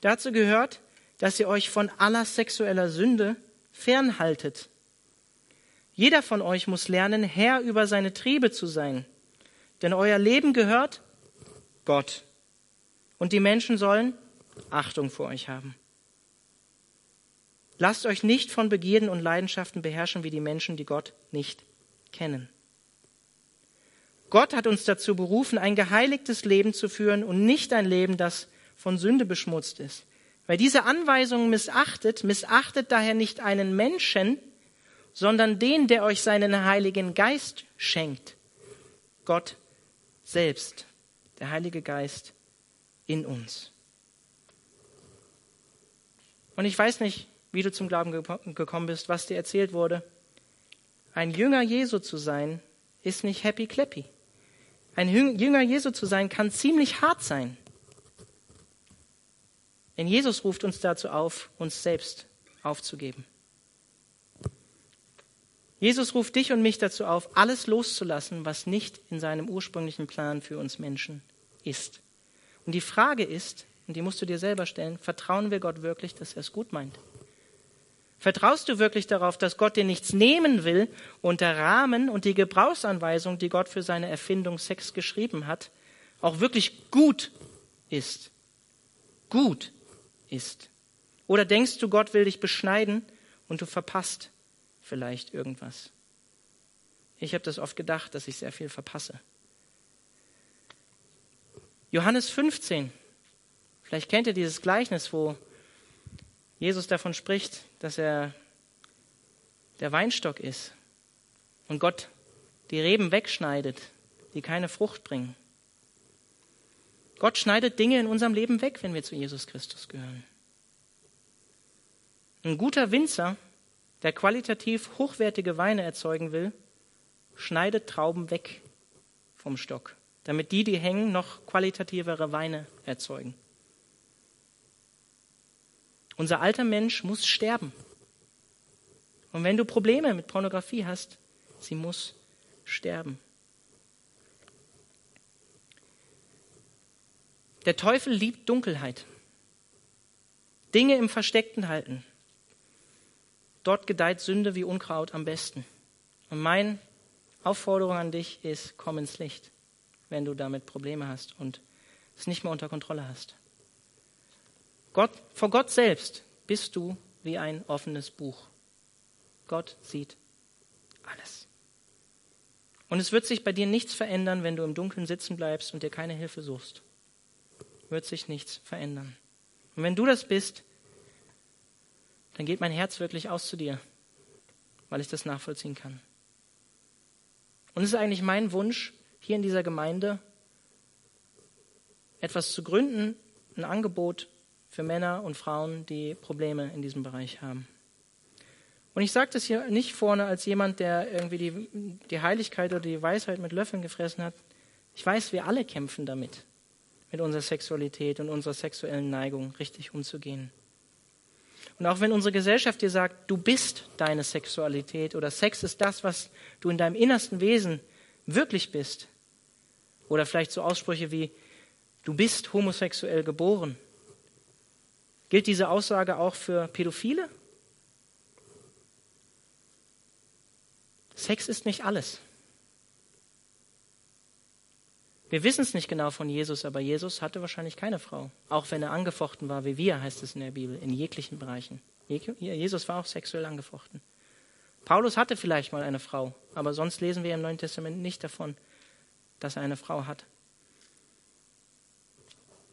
Dazu gehört, dass ihr euch von aller sexueller Sünde fernhaltet. Jeder von euch muss lernen, Herr über seine Triebe zu sein. Denn euer Leben gehört Gott. Und die Menschen sollen Achtung vor euch haben. Lasst euch nicht von Begierden und Leidenschaften beherrschen wie die Menschen, die Gott nicht kennen. Gott hat uns dazu berufen, ein geheiligtes Leben zu führen und nicht ein Leben, das von Sünde beschmutzt ist. Wer diese Anweisungen missachtet, missachtet daher nicht einen Menschen, sondern den, der euch seinen Heiligen Geist schenkt. Gott selbst, der Heilige Geist in uns. Und ich weiß nicht, wie du zum Glauben gekommen bist, was dir erzählt wurde. Ein Jünger Jesu zu sein, ist nicht happy clappy. Ein Jünger Jesu zu sein, kann ziemlich hart sein. Denn Jesus ruft uns dazu auf, uns selbst aufzugeben. Jesus ruft dich und mich dazu auf, alles loszulassen, was nicht in seinem ursprünglichen Plan für uns Menschen ist. Und die Frage ist, und die musst du dir selber stellen, vertrauen wir Gott wirklich, dass er es gut meint? Vertraust du wirklich darauf, dass Gott dir nichts nehmen will und der Rahmen und die Gebrauchsanweisung, die Gott für seine Erfindung Sex geschrieben hat, auch wirklich gut ist? Gut ist. Oder denkst du, Gott will dich beschneiden und du verpasst vielleicht irgendwas? Ich habe das oft gedacht, dass ich sehr viel verpasse. Johannes 15. Vielleicht kennt ihr dieses Gleichnis, wo Jesus davon spricht, dass er der Weinstock ist und Gott die Reben wegschneidet, die keine Frucht bringen. Gott schneidet Dinge in unserem Leben weg, wenn wir zu Jesus Christus gehören. Ein guter Winzer, der qualitativ hochwertige Weine erzeugen will, schneidet Trauben weg vom Stock, damit die, die hängen, noch qualitativere Weine erzeugen. Unser alter Mensch muss sterben. Und wenn du Probleme mit Pornografie hast, sie muss sterben. Der Teufel liebt Dunkelheit. Dinge im Versteckten halten. Dort gedeiht Sünde wie Unkraut am besten. Und meine Aufforderung an dich ist, komm ins Licht, wenn du damit Probleme hast und es nicht mehr unter Kontrolle hast. Gott, vor Gott selbst bist du wie ein offenes Buch. Gott sieht alles. Und es wird sich bei dir nichts verändern, wenn du im Dunkeln sitzen bleibst und dir keine Hilfe suchst. Wird sich nichts verändern. Und wenn du das bist, dann geht mein Herz wirklich aus zu dir, weil ich das nachvollziehen kann. Und es ist eigentlich mein Wunsch, hier in dieser Gemeinde etwas zu gründen, ein Angebot für Männer und Frauen, die Probleme in diesem Bereich haben. Und ich sage das hier nicht vorne als jemand, der irgendwie die, die Heiligkeit oder die Weisheit mit Löffeln gefressen hat. Ich weiß, wir alle kämpfen damit, mit unserer Sexualität und unserer sexuellen Neigung richtig umzugehen. Und auch wenn unsere Gesellschaft dir sagt, du bist deine Sexualität oder Sex ist das, was du in deinem innersten Wesen wirklich bist, oder vielleicht so Aussprüche wie, du bist homosexuell geboren Gilt diese Aussage auch für Pädophile? Sex ist nicht alles. Wir wissen es nicht genau von Jesus, aber Jesus hatte wahrscheinlich keine Frau. Auch wenn er angefochten war, wie wir, heißt es in der Bibel, in jeglichen Bereichen. Jesus war auch sexuell angefochten. Paulus hatte vielleicht mal eine Frau, aber sonst lesen wir im Neuen Testament nicht davon, dass er eine Frau hat.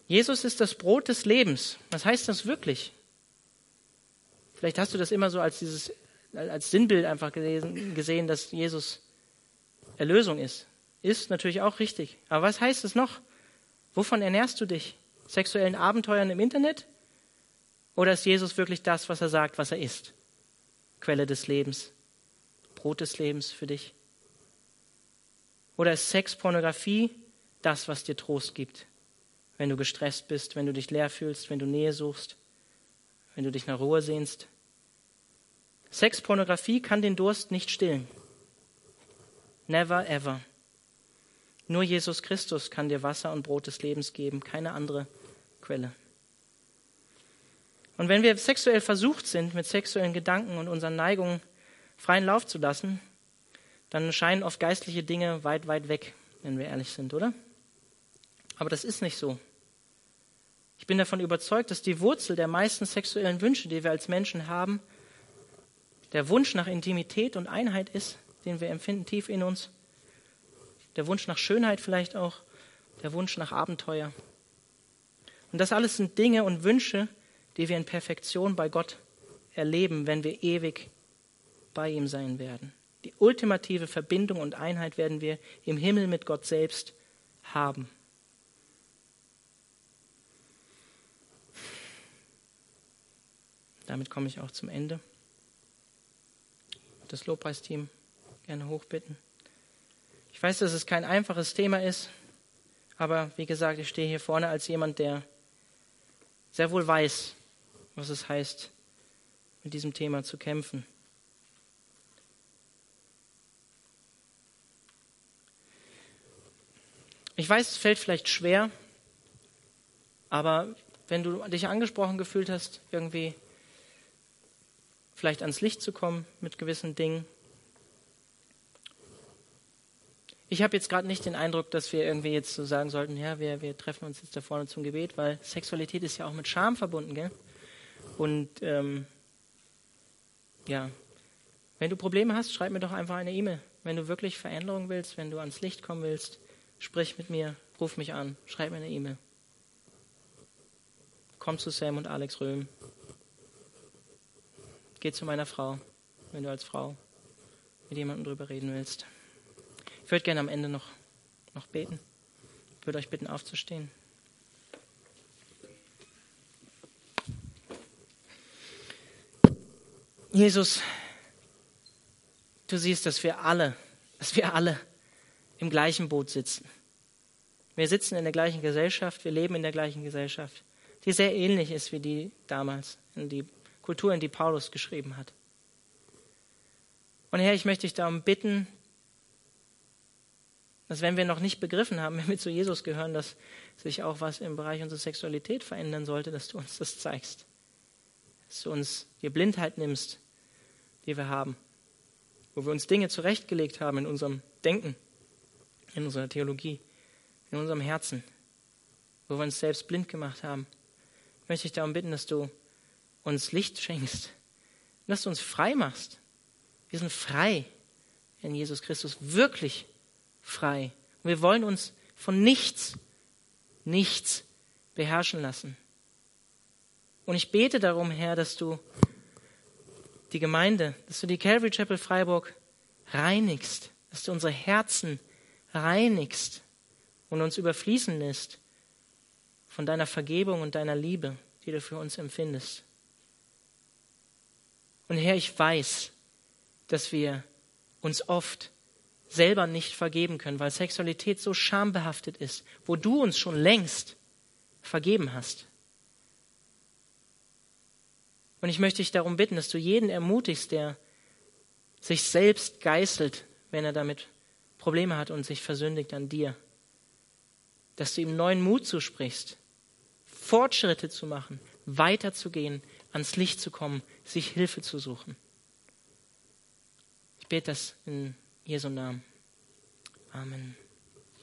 Jesus ist das Brot des Lebens. Was heißt das wirklich? Vielleicht hast du das immer so als dieses als Sinnbild einfach gelesen, gesehen, dass Jesus Erlösung ist. Ist natürlich auch richtig. Aber was heißt es noch? Wovon ernährst du dich? Sexuellen Abenteuern im Internet? Oder ist Jesus wirklich das, was er sagt, was er ist? Quelle des Lebens, Brot des Lebens für dich? Oder ist Sex, Pornografie das, was dir Trost gibt? Wenn du gestresst bist, wenn du dich leer fühlst, wenn du Nähe suchst, wenn du dich nach Ruhe sehnst? Sex, Pornografie kann den Durst nicht stillen. Never ever. Nur Jesus Christus kann dir Wasser und Brot des Lebens geben, keine andere Quelle. Und wenn wir sexuell versucht sind, mit sexuellen Gedanken und unseren Neigungen freien Lauf zu lassen, dann scheinen oft geistliche Dinge weit, weit weg, wenn wir ehrlich sind, oder? Aber das ist nicht so. Ich bin davon überzeugt, dass die Wurzel der meisten sexuellen Wünsche, die wir als Menschen haben, der Wunsch nach Intimität und Einheit ist, den wir empfinden tief in uns. Der Wunsch nach Schönheit vielleicht auch, der Wunsch nach Abenteuer. Und das alles sind Dinge und Wünsche, die wir in Perfektion bei Gott erleben, wenn wir ewig bei ihm sein werden. Die ultimative Verbindung und Einheit werden wir im Himmel mit Gott selbst haben. Damit komme ich auch zum Ende das Lobpreisteam gerne hochbitten. Ich weiß, dass es kein einfaches Thema ist, aber wie gesagt, ich stehe hier vorne als jemand, der sehr wohl weiß, was es heißt, mit diesem Thema zu kämpfen. Ich weiß, es fällt vielleicht schwer, aber wenn du dich angesprochen gefühlt hast, irgendwie vielleicht ans Licht zu kommen mit gewissen Dingen. Ich habe jetzt gerade nicht den Eindruck, dass wir irgendwie jetzt so sagen sollten, ja, wir, wir treffen uns jetzt da vorne zum Gebet, weil Sexualität ist ja auch mit Scham verbunden, gell? Und ähm, ja, wenn du Probleme hast, schreib mir doch einfach eine E-Mail. Wenn du wirklich Veränderung willst, wenn du ans Licht kommen willst, sprich mit mir, ruf mich an, schreib mir eine E-Mail. Komm zu Sam und Alex Röhm. Geh zu meiner Frau, wenn du als Frau mit jemandem drüber reden willst. Ich würde gerne am Ende noch, noch beten. Ich würde euch bitten, aufzustehen. Jesus, du siehst, dass wir alle, dass wir alle im gleichen Boot sitzen. Wir sitzen in der gleichen Gesellschaft, wir leben in der gleichen Gesellschaft, die sehr ähnlich ist wie die damals, in die Kulturen, die Paulus geschrieben hat. Und Herr, ich möchte dich darum bitten, dass wenn wir noch nicht begriffen haben, wenn wir zu Jesus gehören, dass sich auch was im Bereich unserer Sexualität verändern sollte, dass du uns das zeigst. Dass du uns die Blindheit nimmst, die wir haben. Wo wir uns Dinge zurechtgelegt haben in unserem Denken, in unserer Theologie, in unserem Herzen. Wo wir uns selbst blind gemacht haben. Ich möchte dich darum bitten, dass du uns Licht schenkst, dass du uns frei machst. Wir sind frei in Jesus Christus, wirklich frei. Und wir wollen uns von nichts, nichts beherrschen lassen. Und ich bete darum, Herr, dass du die Gemeinde, dass du die Calvary Chapel Freiburg reinigst, dass du unsere Herzen reinigst und uns überfließen lässt von deiner Vergebung und deiner Liebe, die du für uns empfindest. Und Herr, ich weiß, dass wir uns oft selber nicht vergeben können, weil Sexualität so schambehaftet ist, wo du uns schon längst vergeben hast. Und ich möchte dich darum bitten, dass du jeden ermutigst, der sich selbst geißelt, wenn er damit Probleme hat und sich versündigt an dir, dass du ihm neuen Mut zusprichst, Fortschritte zu machen, weiterzugehen, ans Licht zu kommen, sich Hilfe zu suchen. Ich bete das in Jesu Namen. Amen.